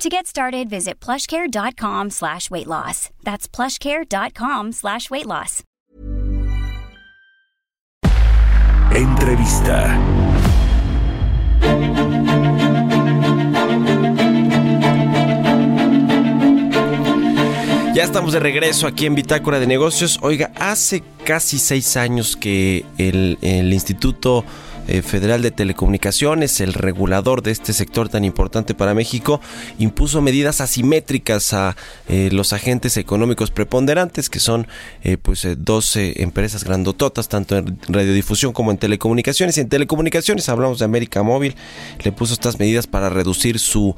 To get started, visit plushcare.com slash weight loss. That's plushcare.com slash weight loss. Entrevista. Ya estamos de regreso aquí en Bitácora de Negocios. Oiga, hace casi seis años que el, el Instituto Federal de Telecomunicaciones, el regulador de este sector tan importante para México, impuso medidas asimétricas a eh, los agentes económicos preponderantes, que son eh, pues 12 empresas grandototas, tanto en radiodifusión como en telecomunicaciones. Y en telecomunicaciones hablamos de América Móvil, le puso estas medidas para reducir su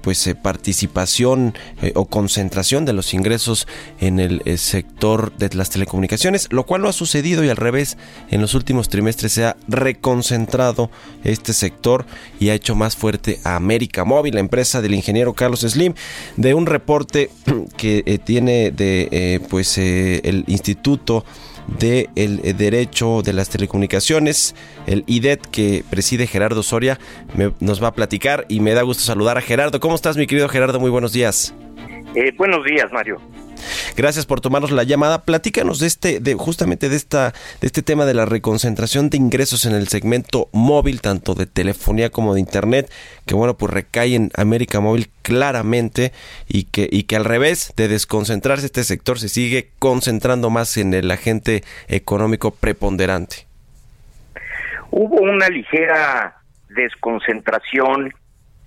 pues participación o concentración de los ingresos en el sector de las telecomunicaciones, lo cual no ha sucedido y al revés, en los últimos trimestres se ha reconcentrado concentrado este sector y ha hecho más fuerte a América Móvil, la empresa del ingeniero Carlos Slim, de un reporte que eh, tiene de eh, pues eh, el Instituto de el Derecho de las Telecomunicaciones, el IDET que preside Gerardo Soria, nos va a platicar y me da gusto saludar a Gerardo. ¿Cómo estás, mi querido Gerardo? Muy buenos días. buenos días, Mario. Gracias por tomarnos la llamada. Platícanos de este, de justamente de esta, de este tema de la reconcentración de ingresos en el segmento móvil, tanto de telefonía como de internet, que bueno, pues recae en América Móvil claramente y que, y que al revés de desconcentrarse este sector se sigue concentrando más en el agente económico preponderante. Hubo una ligera desconcentración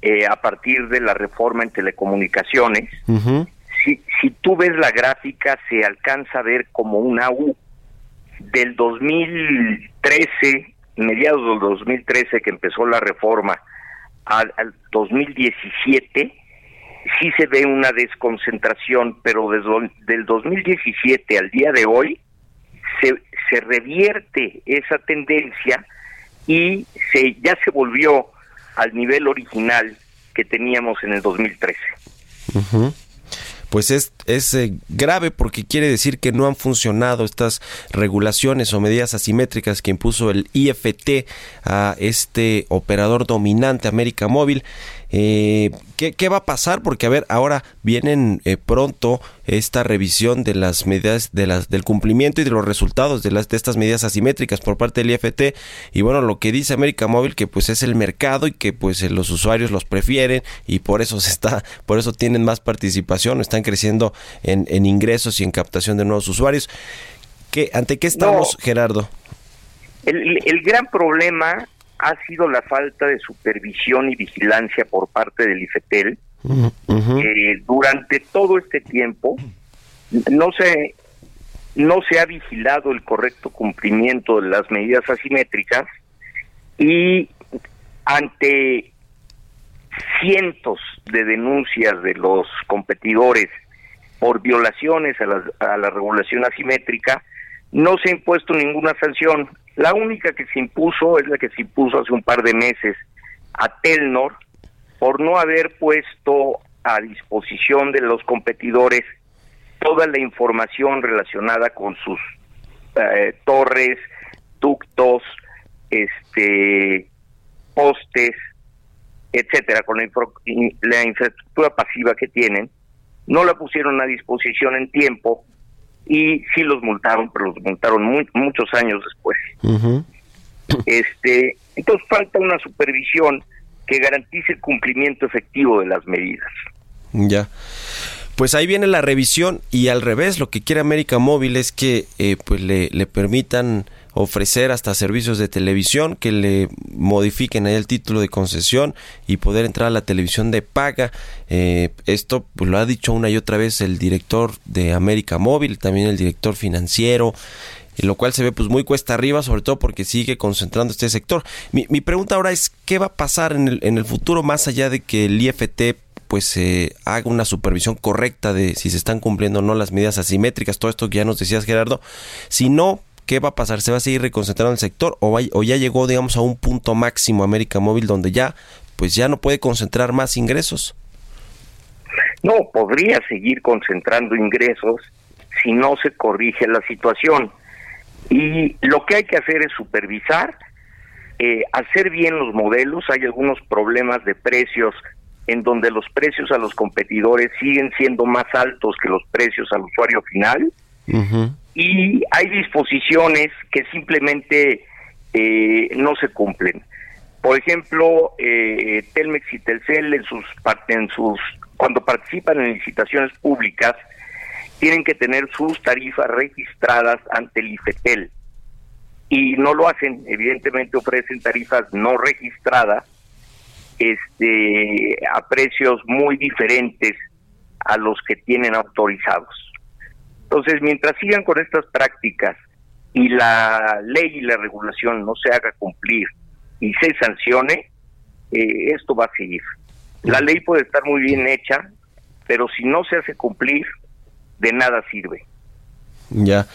eh, a partir de la reforma en telecomunicaciones si, si tú ves la gráfica, se alcanza a ver como una U. Del 2013, mediados del 2013 que empezó la reforma, al, 2017, sí se ve una desconcentración, pero desde del 2017 al día de hoy, se, se revierte esa tendencia y se ya se volvió al nivel original que teníamos en el 2013 pues es, es eh, grave porque quiere decir que no han funcionado estas regulaciones o medidas asimétricas que impuso el IFT a este operador dominante América Móvil eh, ¿qué, va a pasar? Porque, a ver, ahora vienen eh, pronto esta revisión de las medidas, de las, del cumplimiento y de los resultados de, las, de estas medidas asimétricas por parte del IFT. Y bueno, lo que dice América Móvil, que pues es el mercado y que pues eh, los usuarios los prefieren y por eso se está, por eso tienen más participación, están creciendo en, en ingresos y en captación de nuevos usuarios. ¿Qué, ¿Ante qué estamos, Gerardo? El, el gran problema ha sido la falta de supervisión y vigilancia por parte del IFETEL. Eh, durante todo este tiempo no se no se ha vigilado el correcto cumplimiento de las medidas asimétricas y ante cientos de denuncias de los competidores por violaciones a la, a la regulación asimétrica, no se ha impuesto ninguna sanción. La única que se impuso es la que se impuso hace un par de meses a Telnor por no haber puesto a disposición de los competidores toda la información relacionada con sus eh, torres, ductos, este postes, etcétera, con la infraestructura pasiva que tienen, no la pusieron a disposición en tiempo y sí los multaron, pero los multaron muchos años después. Este, entonces falta una supervisión que garantice el cumplimiento efectivo de las medidas. Ya. Pues ahí viene la revisión y al revés, lo que quiere América Móvil es que eh, pues le, le permitan ofrecer hasta servicios de televisión que le modifiquen ahí el título de concesión y poder entrar a la televisión de paga. Eh, esto pues, lo ha dicho una y otra vez el director de América Móvil, también el director financiero lo cual se ve pues muy cuesta arriba, sobre todo porque sigue concentrando este sector. Mi, mi pregunta ahora es, ¿qué va a pasar en el, en el futuro más allá de que el IFT pues haga una supervisión correcta de si se están cumpliendo o no las medidas asimétricas, todo esto que ya nos decías Gerardo. Si no, ¿qué va a pasar? ¿Se va a seguir reconcentrando el sector o, o ya llegó, digamos, a un punto máximo América Móvil donde ya, pues ya no puede concentrar más ingresos? No, podría seguir concentrando ingresos si no se corrige la situación. Y lo que hay que hacer es supervisar, eh, hacer bien los modelos. Hay algunos problemas de precios en donde los precios a los competidores siguen siendo más altos que los precios al usuario final. Y hay disposiciones que simplemente eh, no se cumplen. Por ejemplo, eh, Telmex y Telcel en sus, en sus cuando participan en licitaciones públicas tienen que tener sus tarifas registradas ante el IFETEL y no lo hacen, evidentemente ofrecen tarifas no registradas este a precios muy diferentes a los que tienen autorizados. Entonces, mientras sigan con estas prácticas y la ley y la regulación no se haga cumplir y se sancione, eh, esto va a seguir. La ley puede estar muy bien hecha, pero si no se hace cumplir, de nada sirve. Ya.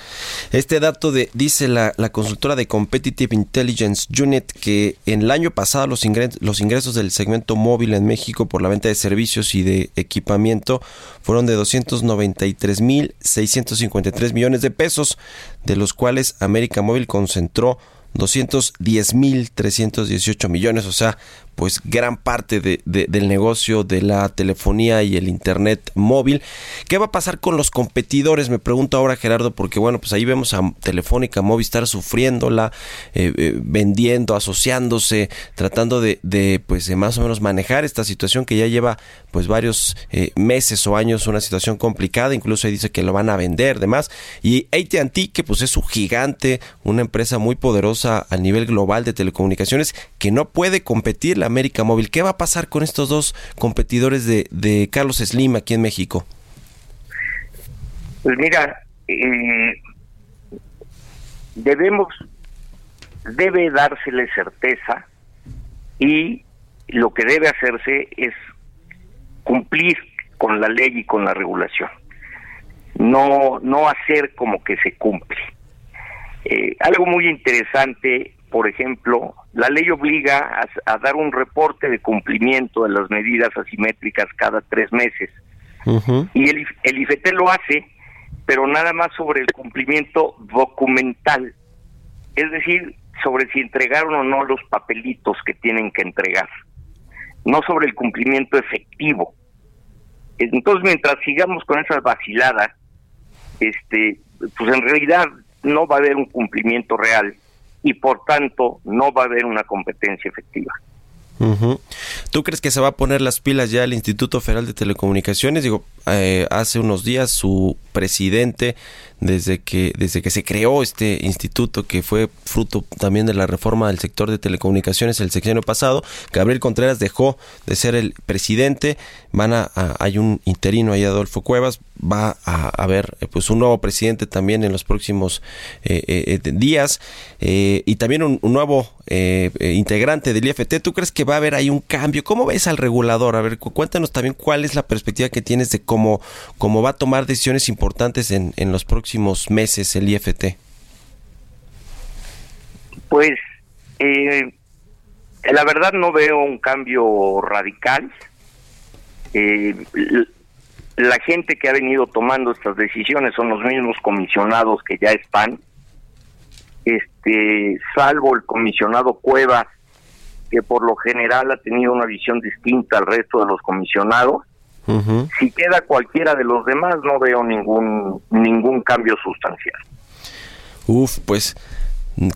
Este dato de dice la, la, consultora de Competitive Intelligence Unit que en el año pasado los ingresos, los ingresos del segmento móvil en México por la venta de servicios y de equipamiento fueron de 293.653 millones de pesos, de los cuales América Móvil concentró 210.318 millones, o sea, pues gran parte de, del negocio de la telefonía y el internet móvil. ¿Qué va a pasar con los competidores? Me pregunto ahora Gerardo, porque bueno, pues ahí vemos a Telefónica Movistar sufriéndola, eh, eh, vendiendo, asociándose, tratando de, de, pues de más o menos manejar esta situación que ya lleva pues varios eh, meses o años, una situación complicada, incluso ahí dice que lo van a vender, demás. Y AT&T, que pues es un gigante, una empresa muy poderosa a nivel global de telecomunicaciones, que no puede competir América Móvil. ¿Qué va a pasar con estos dos competidores de, Carlos Slim aquí en México? Pues mira, eh, debemos, debe dársele certeza y lo que debe hacerse es cumplir con la ley y con la regulación, no, no hacer como que se cumple. Eh, algo muy interesante por ejemplo, la ley obliga a, dar un reporte de cumplimiento de las medidas asimétricas cada tres meses. Y el, el IFET lo hace, pero nada más sobre el cumplimiento documental. Es decir, sobre si entregaron o no los papelitos que tienen que entregar. No sobre el cumplimiento efectivo. Entonces, mientras sigamos con esa vacilada, este, pues en realidad no va a haber un cumplimiento real y por tanto no va a haber una competencia efectiva. ¿Tú crees que se va a poner las pilas ya el Instituto Federal de Telecomunicaciones? Digo, eh, hace unos días su presidente, desde que, desde que se creó este instituto, que fue fruto también de la reforma del sector de telecomunicaciones el sexenio pasado, Gabriel Contreras dejó de ser el presidente, van a, hay un interino ahí, Adolfo Cuevas, va a haber eh, pues un nuevo presidente también en los próximos eh, días y también un, nuevo integrante del IFT. ¿Tú crees que va a haber ahí un cambio? ¿Cómo ves al regulador? A ver, cuéntanos también cuál es la perspectiva que tienes de cómo cómo, va a tomar decisiones importantes en, en los próximos meses el IFT? Pues eh, la verdad no veo un cambio radical. Eh, la gente que ha venido tomando estas decisiones son los mismos comisionados que ya están. Este, salvo el comisionado Cueva, que por lo general ha tenido una visión distinta al resto de los comisionados. Si queda cualquiera de los demás, no veo ningún, ningún cambio sustancial. Uf, pues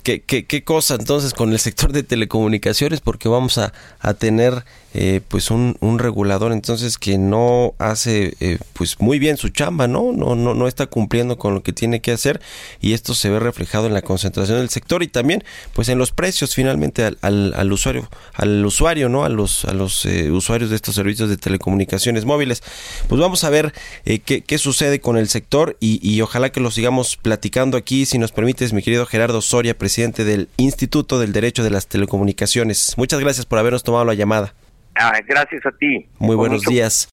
¿Qué, qué, qué cosa entonces con el sector de telecomunicaciones? Porque vamos a, a tener eh, pues un, un, regulador entonces que no hace eh, pues muy bien su chamba, ¿no? No, no, no está cumpliendo con lo que tiene que hacer y esto se ve reflejado en la concentración del sector y también pues en los precios finalmente al, al, usuario, al usuario, ¿no? A los, a los eh, usuarios de estos servicios de telecomunicaciones móviles. Pues vamos a ver qué, qué, sucede con el sector y, y ojalá que lo sigamos platicando aquí, si nos permites, mi querido Gerardo Soria, presidente del Instituto del Derecho de las Telecomunicaciones. Muchas gracias por habernos tomado la llamada. Ah, gracias a ti. Muy buenos días.